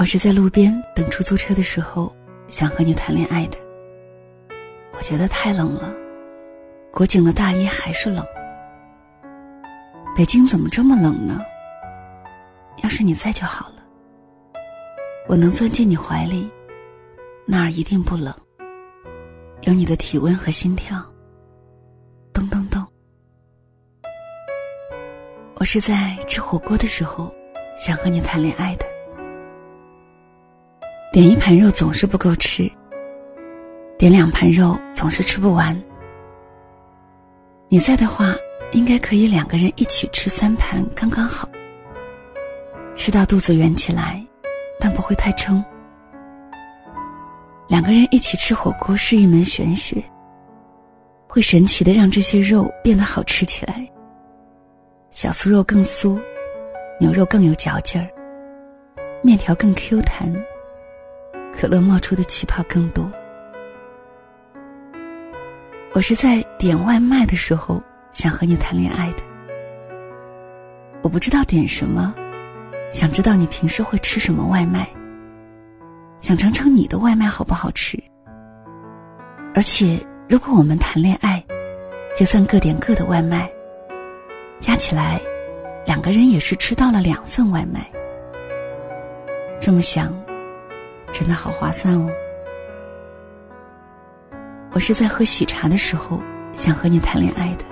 我是在路边等出租车的时候，想和你谈恋爱的。我觉得太冷了，裹紧了大衣还是冷。北京怎么这么冷呢？要是你在就好了，我能钻进你怀里，那儿一定不冷。有你的体温和心跳，咚咚咚。我是在吃火锅的时候，想和你谈恋爱的。点一盘肉总是不够吃，点两盘肉总是吃不完。你在的话，应该可以两个人一起吃三盘，刚刚好。吃到肚子圆起来，但不会太撑。两个人一起吃火锅是一门玄学，会神奇的让这些肉变得好吃起来。小酥肉更酥，牛肉更有嚼劲儿，面条更 Q 弹，可乐冒出的气泡更多。我是在点外卖的时候想和你谈恋爱的，我不知道点什么，想知道你平时会吃什么外卖。想尝尝你的外卖好不好吃？而且，如果我们谈恋爱，就算各点各的外卖，加起来，两个人也是吃到了两份外卖。这么想，真的好划算哦。我是在喝喜茶的时候想和你谈恋爱的。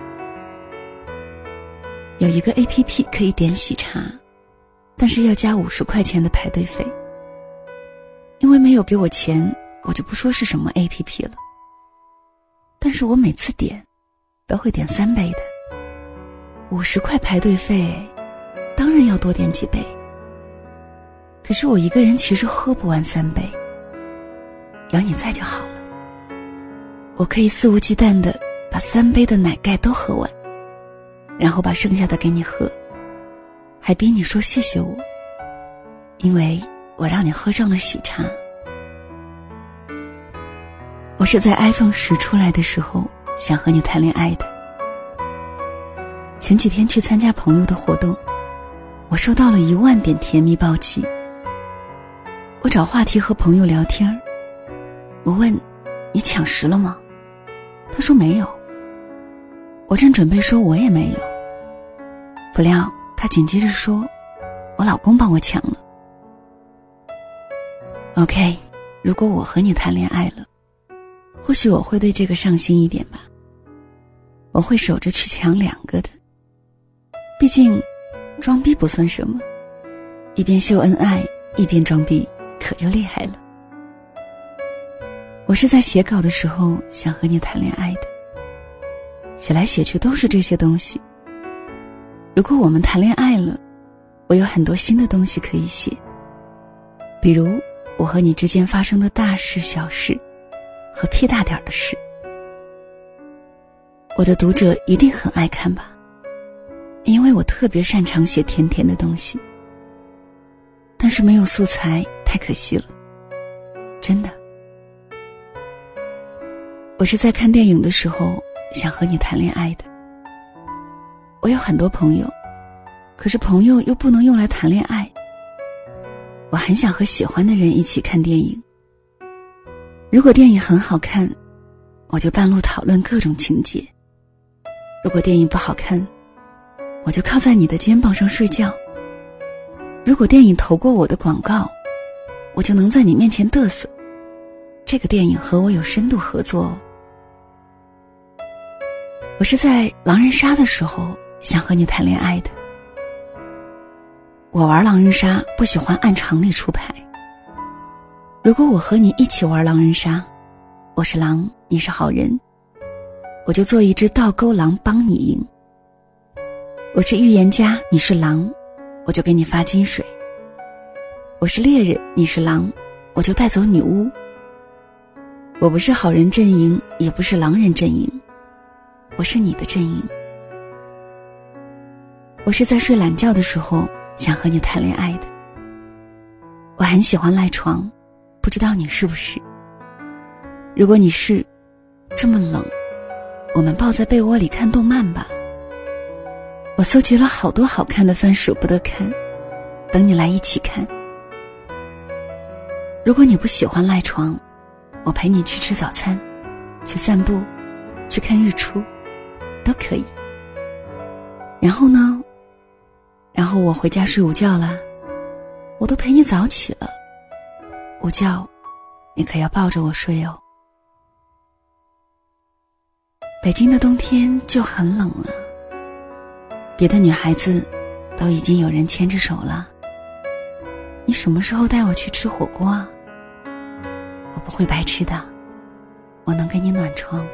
有一个 A P P 可以点喜茶，但是要加五十块钱的排队费。因为没有给我钱，我就不说是什么 A P P 了。但是我每次点，都会点三杯的。五十块排队费，当然要多点几杯。可是我一个人其实喝不完三杯，有你在就好了。我可以肆无忌惮的把三杯的奶盖都喝完，然后把剩下的给你喝，还逼你说谢谢我，因为。我让你喝上了喜茶。我是在 iPhone 十出来的时候想和你谈恋爱的。前几天去参加朋友的活动，我收到了一万点甜蜜暴击。我找话题和朋友聊天我问：“你抢食了吗？”他说没有。我正准备说我也没有，不料他紧接着说：“我老公帮我抢了。” OK，如果我和你谈恋爱了，或许我会对这个上心一点吧。我会守着去抢两个的。毕竟，装逼不算什么，一边秀恩爱一边装逼，可就厉害了。我是在写稿的时候想和你谈恋爱的，写来写去都是这些东西。如果我们谈恋爱了，我有很多新的东西可以写，比如。我和你之间发生的大事、小事，和屁大点的事，我的读者一定很爱看吧？因为我特别擅长写甜甜的东西，但是没有素材，太可惜了，真的。我是在看电影的时候想和你谈恋爱的。我有很多朋友，可是朋友又不能用来谈恋爱。我很想和喜欢的人一起看电影。如果电影很好看，我就半路讨论各种情节；如果电影不好看，我就靠在你的肩膀上睡觉。如果电影投过我的广告，我就能在你面前嘚瑟。这个电影和我有深度合作。我是在狼人杀的时候想和你谈恋爱的。我玩狼人杀不喜欢按常理出牌。如果我和你一起玩狼人杀，我是狼，你是好人，我就做一只倒钩狼帮你赢。我是预言家，你是狼，我就给你发金水。我是猎人，你是狼，我就带走女巫。我不是好人阵营，也不是狼人阵营，我是你的阵营。我是在睡懒觉的时候。想和你谈恋爱的，我很喜欢赖床，不知道你是不是？如果你是，这么冷，我们抱在被窝里看动漫吧。我搜集了好多好看的番，舍不得看，等你来一起看。如果你不喜欢赖床，我陪你去吃早餐，去散步，去看日出，都可以。然后呢？然后我回家睡午觉啦，我都陪你早起了。午觉，你可要抱着我睡哦。北京的冬天就很冷了，别的女孩子都已经有人牵着手了。你什么时候带我去吃火锅啊？我不会白吃的，我能给你暖床。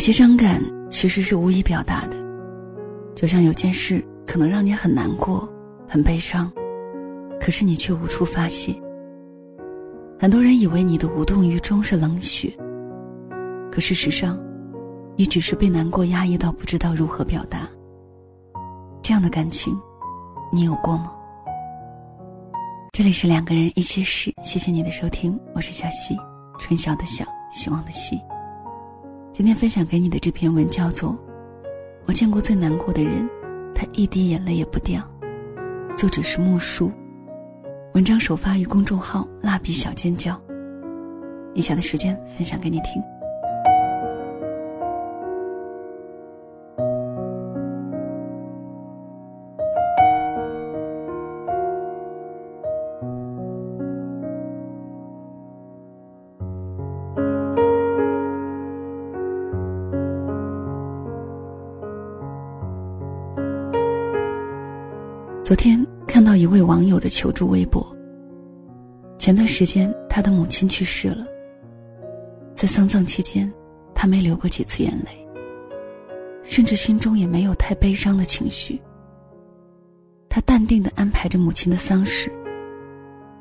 有些伤感其实是无以表达的，就像有件事可能让你很难过、很悲伤，可是你却无处发泄。很多人以为你的无动于衷是冷血，可事实上，你只是被难过压抑到不知道如何表达。这样的感情，你有过吗？这里是两个人一些事，谢谢你的收听，我是小溪，春晓的晓，希望的希。今天分享给你的这篇文叫做《我见过最难过的人，他一滴眼泪也不掉》，作者是木树。文章首发于公众号“蜡笔小尖叫”。以下的时间分享给你听。求助微博。前段时间，他的母亲去世了。在丧葬期间，他没流过几次眼泪，甚至心中也没有太悲伤的情绪。他淡定的安排着母亲的丧事，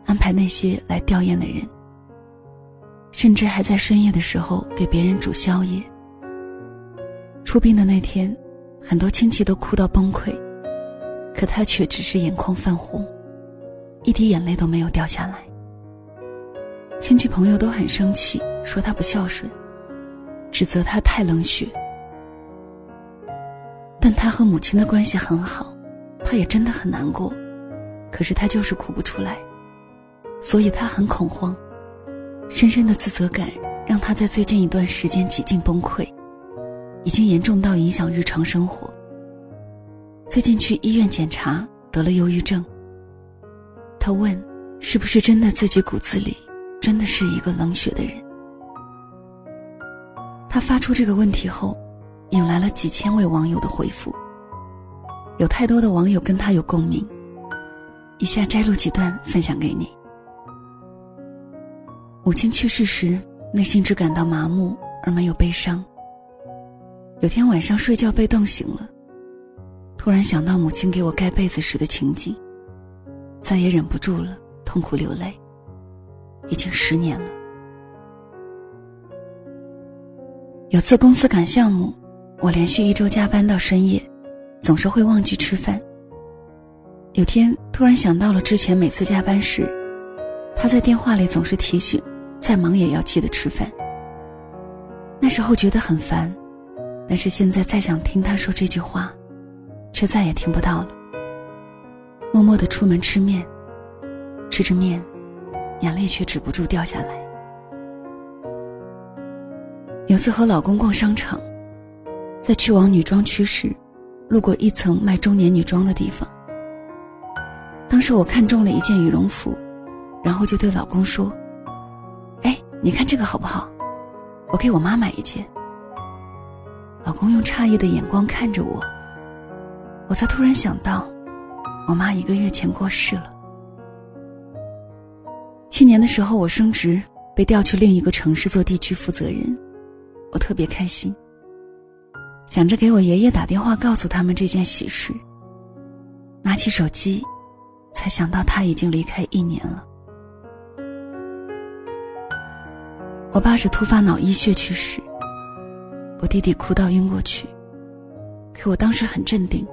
安排那些来吊唁的人，甚至还在深夜的时候给别人煮宵夜。出殡的那天，很多亲戚都哭到崩溃。可他却只是眼眶泛红，一滴眼泪都没有掉下来。亲戚朋友都很生气，说他不孝顺，指责他太冷血。但他和母亲的关系很好，他也真的很难过，可是他就是哭不出来，所以他很恐慌。深深的自责感让他在最近一段时间几近崩溃，已经严重到影响日常生活。最近去医院检查，得了忧郁症。他问：“是不是真的自己骨子里真的是一个冷血的人？”他发出这个问题后，引来了几千位网友的回复。有太多的网友跟他有共鸣。以下摘录几段分享给你。母亲去世时，内心只感到麻木而没有悲伤。有天晚上睡觉被冻醒了。突然想到母亲给我盖被子时的情景，再也忍不住了，痛苦流泪。已经十年了。有次公司赶项目，我连续一周加班到深夜，总是会忘记吃饭。有天突然想到了之前每次加班时，他在电话里总是提醒，再忙也要记得吃饭。那时候觉得很烦，但是现在再想听他说这句话。却再也听不到了。默默的出门吃面，吃着面，眼泪却止不住掉下来。有次和老公逛商场，在去往女装区时，路过一层卖中年女装的地方。当时我看中了一件羽绒服，然后就对老公说：“哎，你看这个好不好？我给我妈买一件。”老公用诧异的眼光看着我。我才突然想到，我妈一个月前过世了。去年的时候，我升职被调去另一个城市做地区负责人，我特别开心。想着给我爷爷打电话告诉他们这件喜事，拿起手机，才想到他已经离开一年了。我爸是突发脑溢血去世，我弟弟哭到晕过去，可我当时很镇定。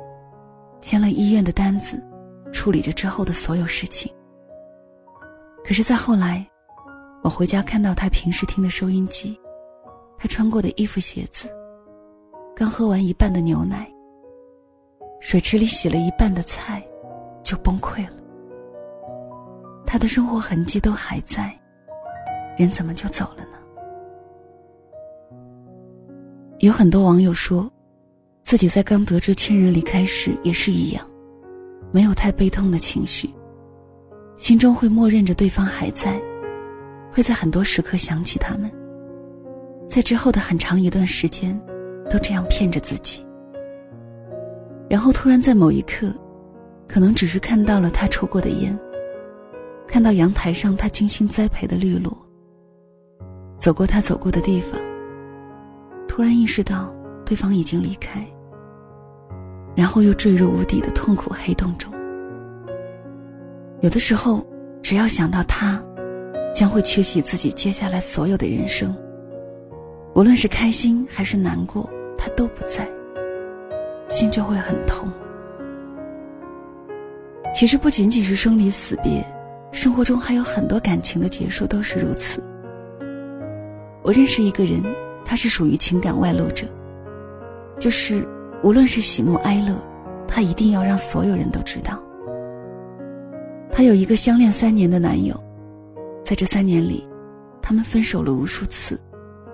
签了医院的单子，处理着之后的所有事情。可是再后来，我回家看到他平时听的收音机，他穿过的衣服鞋子，刚喝完一半的牛奶，水池里洗了一半的菜，就崩溃了。他的生活痕迹都还在，人怎么就走了呢？有很多网友说。自己在刚得知亲人离开时也是一样，没有太悲痛的情绪，心中会默认着对方还在，会在很多时刻想起他们。在之后的很长一段时间，都这样骗着自己。然后突然在某一刻，可能只是看到了他抽过的烟，看到阳台上他精心栽培的绿萝，走过他走过的地方。突然意识到对方已经离开，然后又坠入无底的痛苦黑洞中。有的时候，只要想到他，将会缺席自己接下来所有的人生。无论是开心还是难过，他都不在，心就会很痛。其实不仅仅是生离死别，生活中还有很多感情的结束都是如此。我认识一个人，他是属于情感外露者，就是无论是喜怒哀乐，他一定要让所有人都知道。她有一个相恋三年的男友，在这三年里，他们分手了无数次。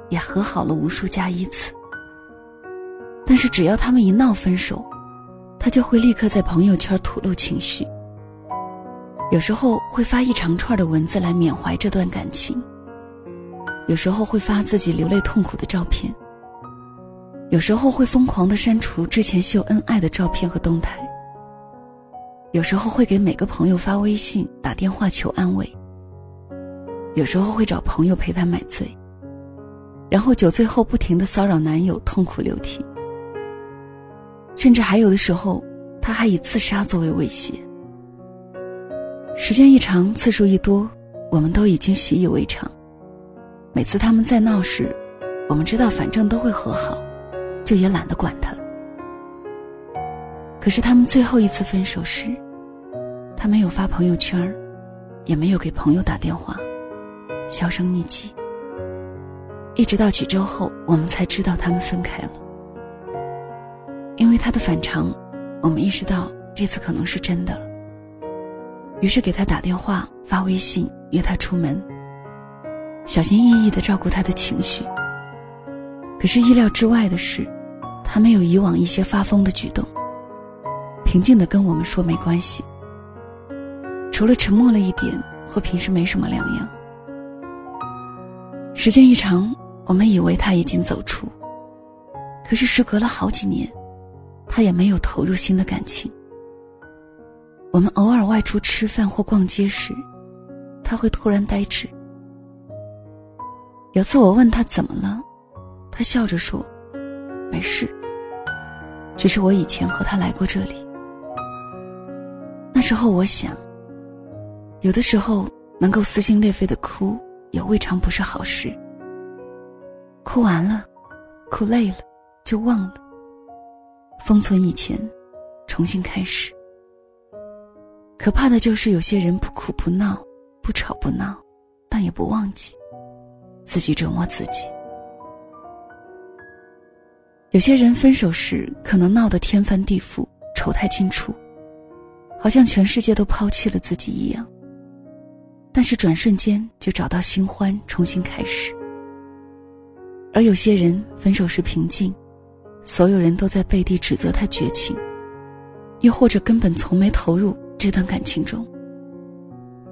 也和好了无数加一次，但是只要他们一闹分手，他就会立刻在朋友圈吐露情绪。有时候会发一长串的文字来缅怀这段感情，有时候会发自己流泪痛苦的照片，有时候会疯狂的删除之前秀恩爱的照片和动态，有时候会给每个朋友发微信打电话求安慰，有时候会找朋友陪他买醉。然后酒醉后不停的骚扰男友，痛哭流涕。甚至还有的时候，他还以自杀作为威胁。时间一长，次数一多，我们都已经习以为常。每次他们在闹时，我们知道反正都会和好，就也懒得管他。可是他们最后一次分手时，他没有发朋友圈，也没有给朋友打电话，销声匿迹。一直到几周后，我们才知道他们分开了。因为他的反常，我们意识到这次可能是真的了。于是给他打电话、发微信约他出门，小心翼翼的照顾他的情绪。可是意料之外的是，他没有以往一些发疯的举动，平静的跟我们说没关系，除了沉默了一点，和平时没什么两样。时间一长。我们以为他已经走出，可是时隔了好几年，他也没有投入新的感情。我们偶尔外出吃饭或逛街时，他会突然呆滞。有次我问他怎么了，他笑着说：“没事，只是我以前和他来过这里。”那时候我想，有的时候能够撕心裂肺的哭，也未尝不是好事。哭完了，哭累了，就忘了。封存以前，重新开始。可怕的就是有些人不哭不闹，不吵不闹，但也不忘记，自己折磨自己。有些人分手时可能闹得天翻地覆，丑态尽出，好像全世界都抛弃了自己一样。但是转瞬间就找到新欢，重新开始。而有些人分手时平静，所有人都在背地指责他绝情，又或者根本从没投入这段感情中。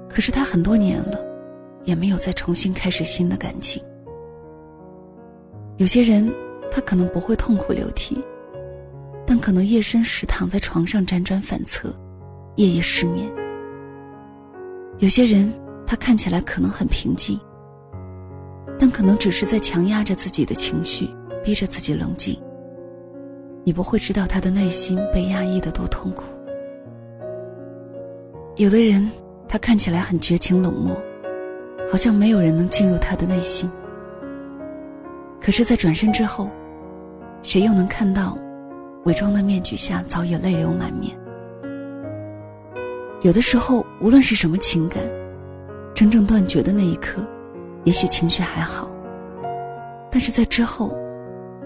可是他很多年了，也没有再重新开始新的感情。有些人，他可能不会痛哭流涕，但可能夜深时躺在床上辗转反侧，夜夜失眠。有些人，他看起来可能很平静。但可能只是在强压着自己的情绪，逼着自己冷静。你不会知道他的内心被压抑的多痛苦。有的人，他看起来很绝情冷漠，好像没有人能进入他的内心。可是，在转身之后，谁又能看到，伪装的面具下早已泪流满面？有的时候，无论是什么情感，真正断绝的那一刻。也许情绪还好，但是在之后，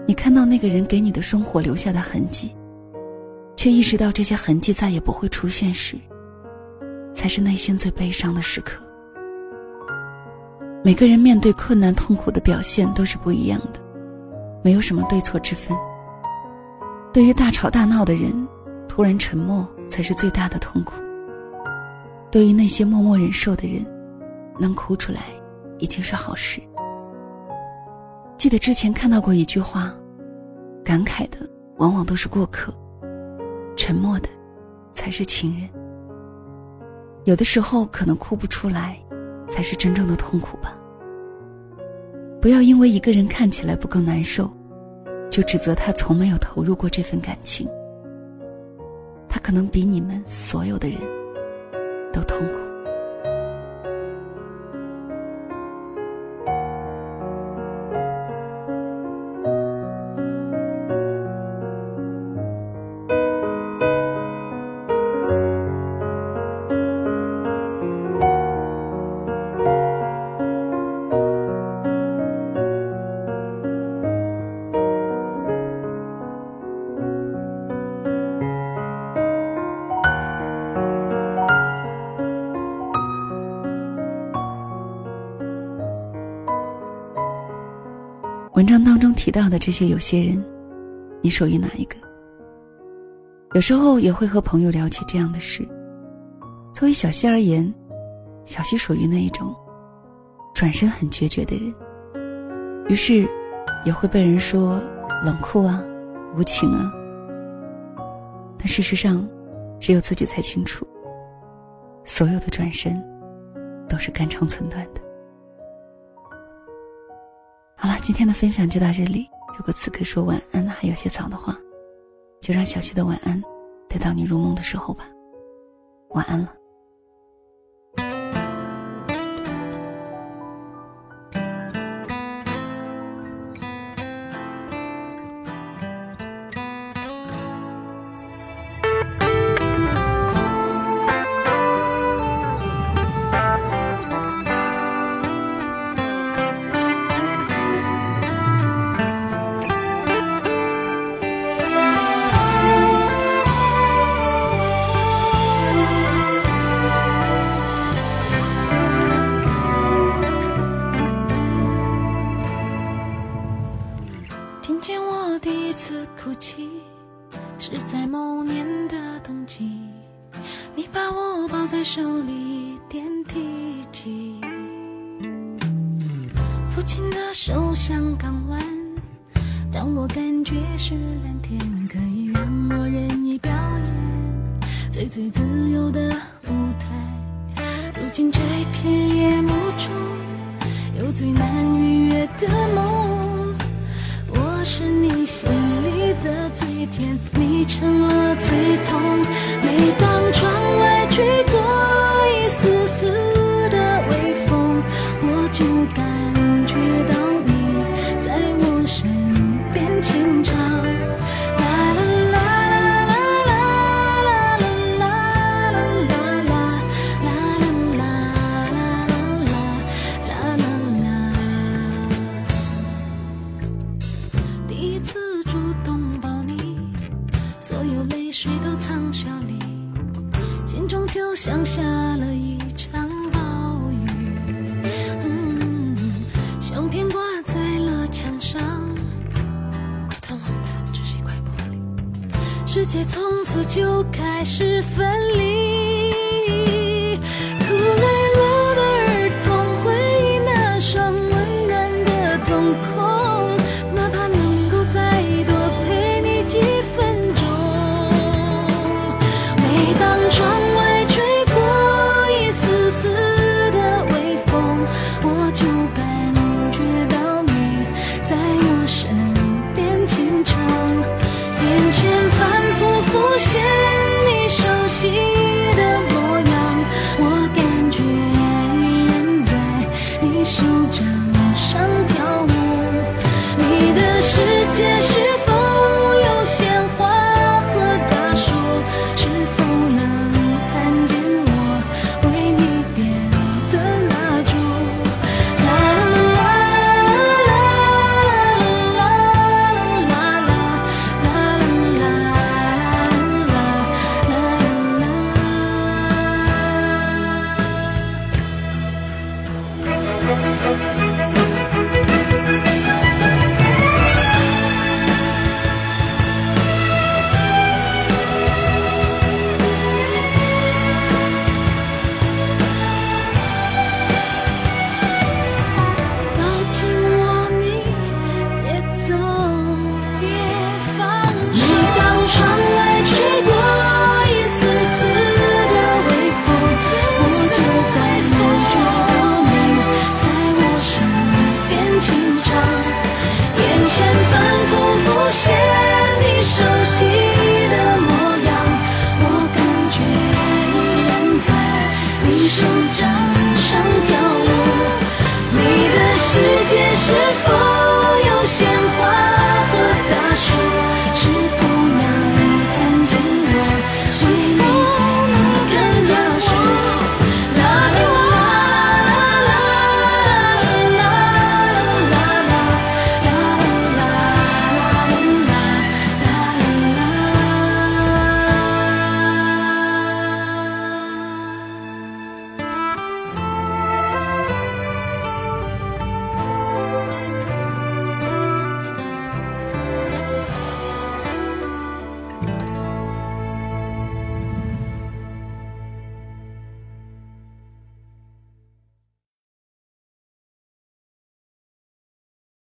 你看到那个人给你的生活留下的痕迹，却意识到这些痕迹再也不会出现时，才是内心最悲伤的时刻。每个人面对困难痛苦的表现都是不一样的，没有什么对错之分。对于大吵大闹的人，突然沉默才是最大的痛苦。对于那些默默忍受的人，能哭出来。已经是好事。记得之前看到过一句话，感慨的往往都是过客，沉默的才是情人。有的时候可能哭不出来，才是真正的痛苦吧。不要因为一个人看起来不够难受，就指责他从没有投入过这份感情。他可能比你们所有的人都痛苦。当中提到的这些有些人，你属于哪一个？有时候也会和朋友聊起这样的事。作为小溪而言，小溪属于那一种转身很决绝的人，于是也会被人说冷酷啊、无情啊。但事实上，只有自己才清楚，所有的转身都是肝肠寸断的。今天的分享就到这里。如果此刻说晚安还有些早的话，就让小溪的晚安带到你入梦的时候吧。晚安了。